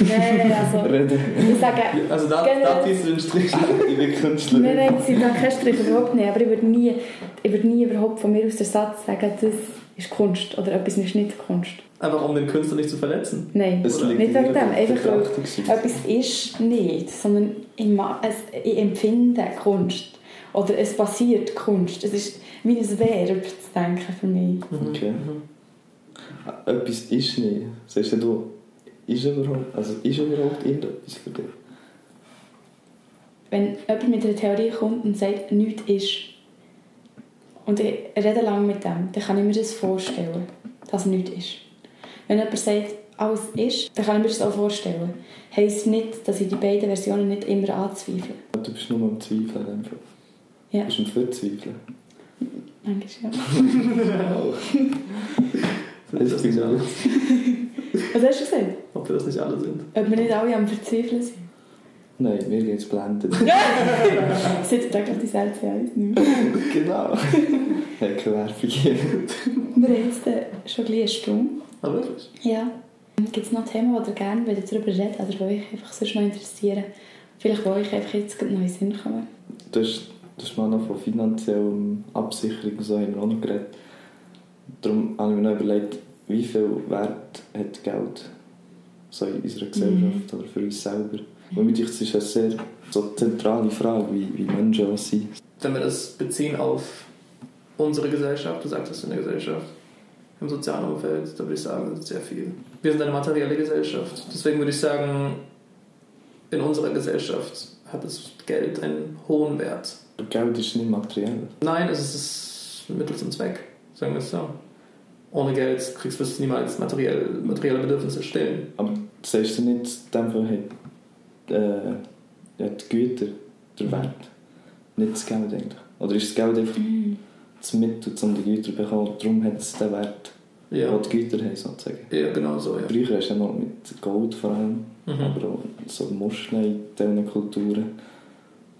Nein, also, Reden. ich sage, Also da, Generell- da ziehst du den Strich. ich bin Künstler. nein, nein, sie da kein Strich überhaupt nicht, aber ich würde nie, ich würde nie überhaupt von mir aus den Satz sagen, das ist Kunst oder etwas ist nicht Kunst. Einfach um den Künstler nicht zu verletzen. Nein, Es liegt nicht in wegen der dem, einfach weil etwas ist nicht, sondern ich, es, empfinde Kunst. Oder es passiert Kunst. Es ist wie ein Verb zu denken für mich. Okay. Mhm. Etwas ist nicht. Sagst du, ist überhaupt, also ist überhaupt irgendetwas für dich? Wenn jemand mit einer Theorie kommt und sagt, nichts ist, und ich rede lange mit dem, dann kann ich mir das vorstellen, dass nichts ist. Wenn jemand sagt, alles ist, dann kann ich mir das auch vorstellen. Heisst nicht, dass ich die beiden Versionen nicht immer anzweifle. Du bist nur am Zweifeln. in dem. Ja. Bist du am Verzweifeln? Manchmal ja. Das ist nicht alle. Was hast du gesagt? Ob wir das nicht alle sind. Ob wir nicht alle am Verzweifeln sind? Nein, mir geht es blendet. Sitzt da gerade die Salze eins nicht mehr. genau. Hey, keine Werbung hier. Wir haben jetzt äh, schon gleich eine Stunde. Ah, wirklich? Ja. Gibt es noch Themen, die ihr gerne wollt darüber reden oder die euch einfach sonst noch interessieren? Vielleicht, wo euch einfach jetzt gerade noch in den Sinn kommen. Du hast, du hast mal noch von finanzieller Absicherung und so haben wir auch noch geredet. Darum habe ich mir noch überlegt, wie viel Wert hat Geld so in unserer Gesellschaft oder für uns selber. Und mit das ist eine sehr so zentrale Frage, wie, wie Menschen auch sind. Wenn wir das beziehen auf unsere Gesellschaft, du sagst es in der Gesellschaft, im sozialen Umfeld, da würde ich sagen, das ist sehr viel. Wir sind eine materielle Gesellschaft. Deswegen würde ich sagen, in unserer Gesellschaft hat das Geld einen hohen Wert. Geld ist nicht materiell. Nein, es ist ein Mittel zum Zweck, sagen wir es so. Ohne Geld kriegst du es niemals materiell, materielle Bedürfnisse stillen. Aber sagst du nicht, dem Fall hat äh, die Güter der Wert, nicht das Geld eigentlich? Oder ist das Geld einfach das Mittel, um die Güter zu bekommen darum hat es den Wert? Ja. die die Güter haben, sozusagen. Ja, genau so, ja. Früher hast du ja noch mit Gold vor allem, Mhm. aber auch so Muscheln in diesen Kulturen.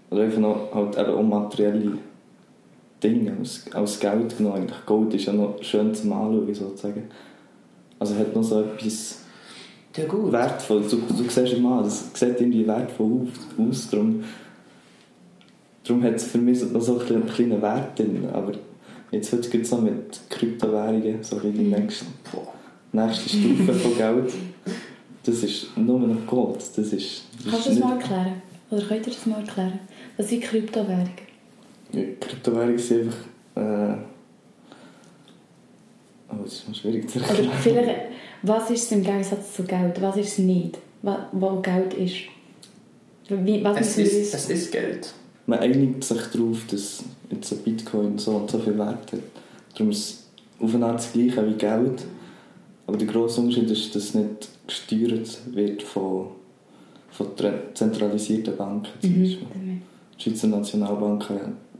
Oder einfach noch halt eben auch materielle Dinge als, als Geld genommen. Eigentlich Gold ist ja noch schön zum Anschauen, sozusagen. Also hat noch so etwas Ja, gut. wertvoll. Du, du siehst immer, das sieht irgendwie wertvoll aus. aus darum, darum hat es für mich noch so einen kleinen- Wert drin. Aber jetzt heute gibt es noch mit Kryptowährungen, so wie die Mhm. nächste, nächste Stufe von Geld. Das ist nur noch Gold. Das ist, das Kannst du das mal erklären? Oder könnt ihr das mal erklären? Was sind Kryptowährungen? Ja, Kryptowährungen sind einfach... Äh, oh, das ist schwierig zu Oder erklären. vielleicht, was ist es im Gegensatz zu Geld? Was ist es nicht? Wo Geld ist? Wie, was Es ist, uns... es ist Geld. Man einigt sich darauf, dass jetzt ein Bitcoin so und so viel Wert hat. Darum ist es auf eine Art das Gleiche wie Geld. Aber der grosse Unterschied ist, dass es nicht gesteuert wird von, von zentralisierten Banken. Zum Mhm. Beispiel. Die Schweizer Nationalbank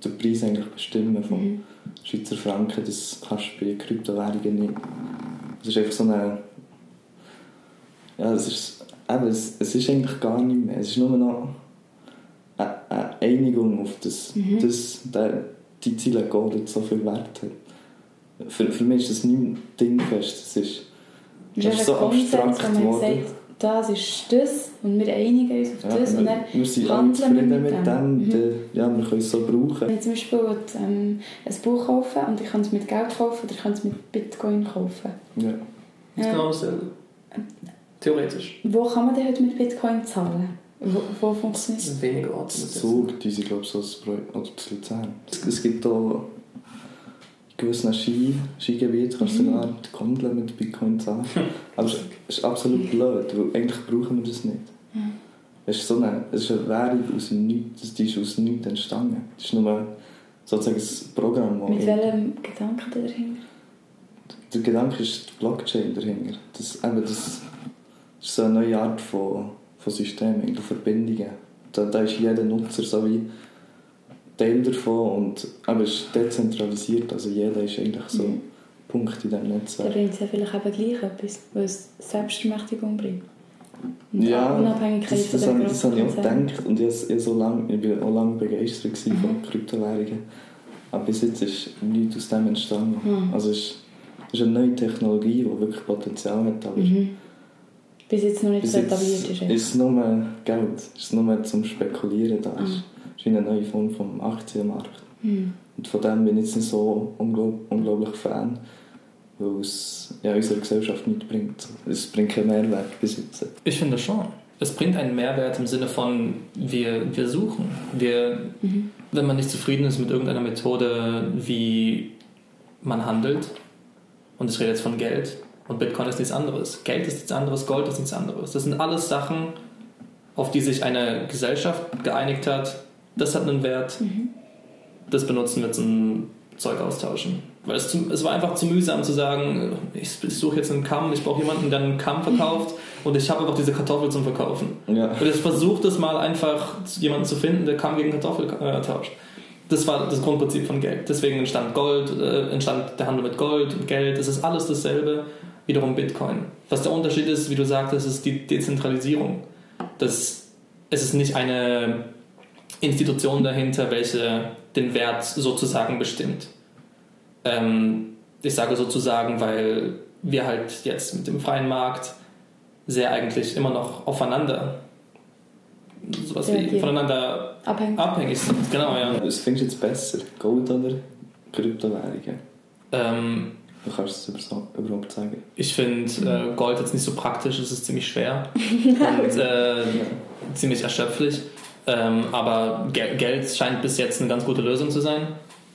den Preis eigentlich bestimmen vom Mhm. Schweizer Franken. Das kannst du bei Kryptowährungen nicht. Das ist einfach so eine... Ja, es ist, eben, es, es ist eigentlich gar nicht mehr. Es ist nur noch eine, eine Einigung auf das, Mhm. dass der, die Ziele Gold jetzt so viel Wert hat. Für, für mich ist das nicht dingfest. Das ist, Das das ist ist so abstrakt geworden. Das ist das und wir einigen uns auf Ja, das und wir, dann wir sind handeln wir mit mit dem. dem. Mhm. dann- Ja, wir können es so brauchen. Wenn ich zum Beispiel ähm, ein Buch kaufen und ich kann es mit Geld kaufen oder ich kann es mit Bitcoin kaufen. Ja. Das ist Ja. genau dasselbe. Theoretisch. Wo kann man denn heute mit Bitcoin zahlen? Wo, wo funktioniert Das es? sind wenige Orte. Das Zug, die sind glaube ich so ein Projekt, oder das Luzern. Es, es gibt in gewissen Ski, Skigebieten kannst du Mhm. sogar die Gondel mit Bitcoin zahlen. Aber es ist absolut blöd, weil eigentlich brauchen wir das nicht. Es ist, so eine, es ist eine Währung aus dem Nichts, die ist aus dem Nichts entstanden. Es ist nur sozusagen ein Programm, das Mit welchem Gedanken da dahinter? Der Gedanke ist die Blockchain dahinter. Das, eben, das ist so eine neue Art von, von System, eigentlich Verbindungen. Da, da ist jeder Nutzer so wie Teil davon und aber es ist dezentralisiert, also jeder ist eigentlich so Mhm. Punkt in diesem Da Netzwerk. bringt es ja vielleicht eben gleich etwas, weil es Selbstermächtigung bringt. Und Ja, Unabhängigkeit das, das, habe, das habe ich auch gedacht und ich, ich, so lang, ich bin auch lange begeistert gewesen von Mhm. Kryptowährungen. Aber bis jetzt ist nichts aus dem entstanden. Mhm. Also es ist, ist eine neue Technologie, die wirklich Potenzial hat, aber Mhm. Bis jetzt noch nicht Bis so etabliert ist. ist es nur Geld, es ist nur zum Spekulieren da. Es Ah. Ist wie eine neue Form vom Aktienmarkt. Mhm. Und von dem bin ich jetzt nicht so unglaub, unglaublich Fan, weil es ja, unserer Gesellschaft nichts bringt. Es bringt keinen Mehrwert bis jetzt. Ich finde schon. Es bringt einen Mehrwert im Sinne von, wir, wir suchen. Wir, Mhm. wenn man nicht zufrieden ist mit irgendeiner Methode, wie man handelt, und ich rede jetzt von Geld, und Bitcoin ist nichts anderes. Geld ist nichts anderes, Gold ist nichts anderes. Das sind alles Sachen, auf die sich eine Gesellschaft geeinigt hat. Das hat einen Wert. Mhm. Das benutzen wir zum Zeug austauschen. Weil es, zu, es war einfach zu mühsam zu sagen, ich, ich suche jetzt einen Kamm, ich brauche jemanden, der einen Kamm verkauft und ich habe einfach diese Kartoffel zum Verkaufen. Ja. Und ich versuche das mal einfach, jemanden zu finden, der Kamm gegen Kartoffel äh, tauscht. Das war das Grundprinzip von Geld. Deswegen entstand Gold, äh, entstand der Handel mit Gold und Geld. Es ist alles dasselbe, wiederum Bitcoin. Was der Unterschied ist, wie du sagtest, ist die Dezentralisierung. Das, es ist nicht eine Institution dahinter, welche den Wert sozusagen bestimmt. Ähm, ich sage sozusagen, weil wir halt jetzt mit dem freien Markt sehr eigentlich immer noch aufeinander sowas wie voneinander Abhängig. abhängig sind. Genau, ja. Was findest du jetzt besser? Gold oder Kryptowährungen? Ähm, Du kannst es überhaupt sagen. ich finde äh, Gold jetzt nicht so praktisch, es ist ziemlich schwer und äh, ziemlich erschöpflich. Ähm, aber Gel Geld scheint bis jetzt eine ganz gute Lösung zu sein,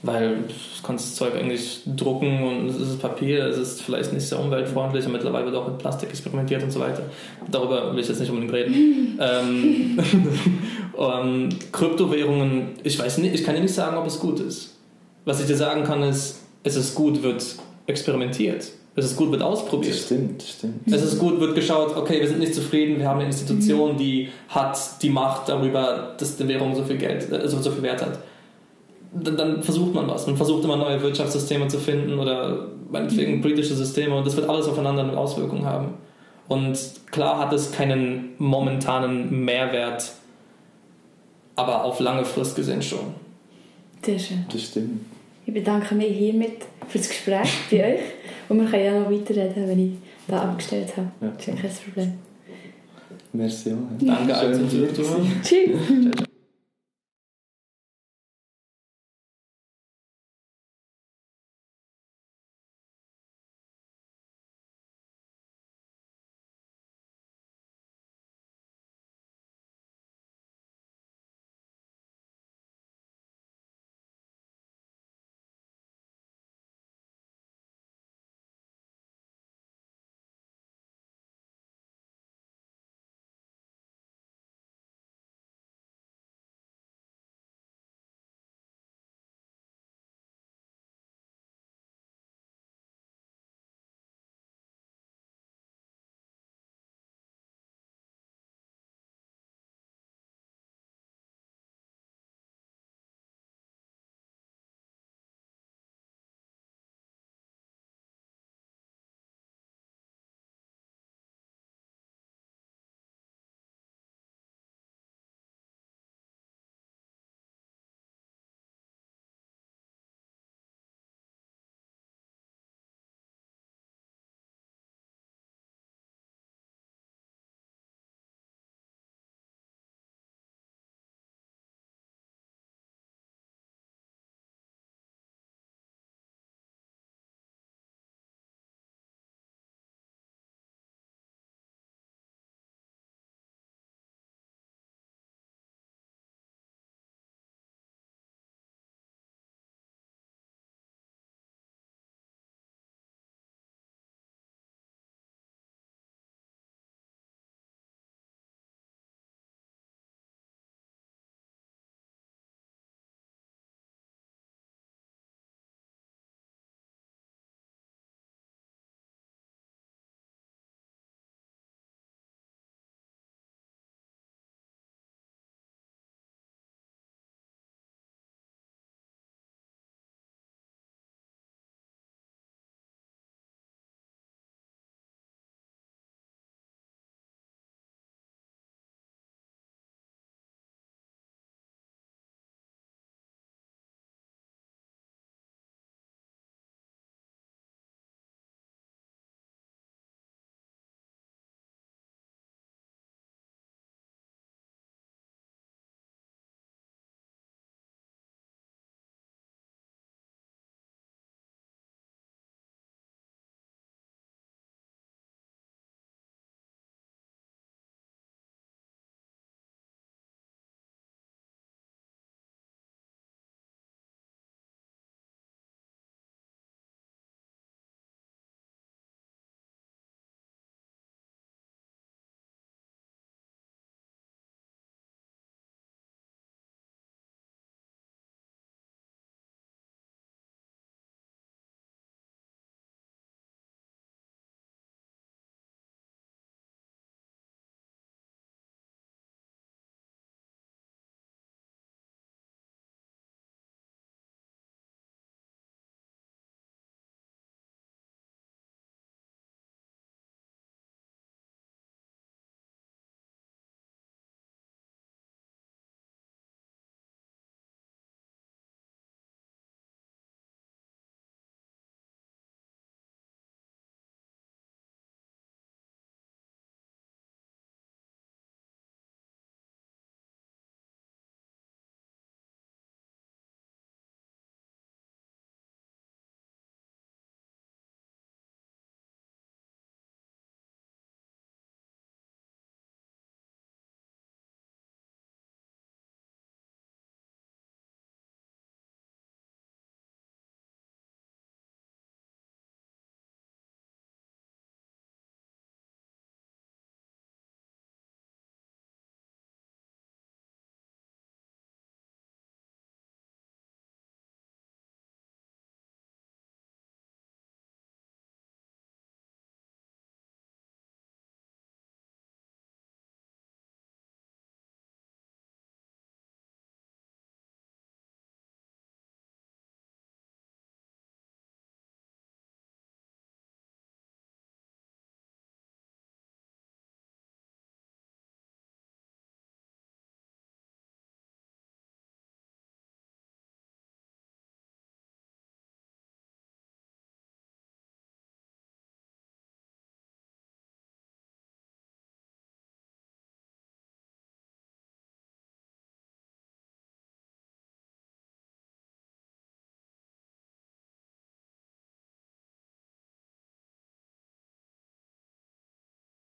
weil du kannst das Zeug eigentlich drucken und es ist Papier, es ist vielleicht nicht sehr umweltfreundlich und mittlerweile wird auch mit Plastik experimentiert und so weiter. Darüber will ich jetzt nicht unbedingt reden. ähm, ähm, Kryptowährungen, ich weiß nicht, ich kann dir nicht sagen, ob es gut ist. Was ich dir sagen kann, ist, es ist gut, wird experimentiert. Es ist gut, wird ausprobiert. Das stimmt, das stimmt. Es ist gut, wird geschaut, okay, wir sind nicht zufrieden, wir haben eine Institution, die hat die Macht darüber, dass die Währung so viel Geld, äh, so, so viel Wert hat. Dann, dann versucht man was. Man versucht immer neue Wirtschaftssysteme zu finden oder meinetwegen politische Systeme und das wird alles aufeinander eine Auswirkung haben. Und klar hat es keinen momentanen Mehrwert, aber auf lange Frist gesehen schon. Sehr schön. Das stimmt. Ich bedanke mich hiermit für das Gespräch bei euch. Und wir können ja noch weiterreden, wenn ich da abgestellt habe. Ja. Das ist ja kein Problem. Merci. Danke, Schön, also. Tschüss.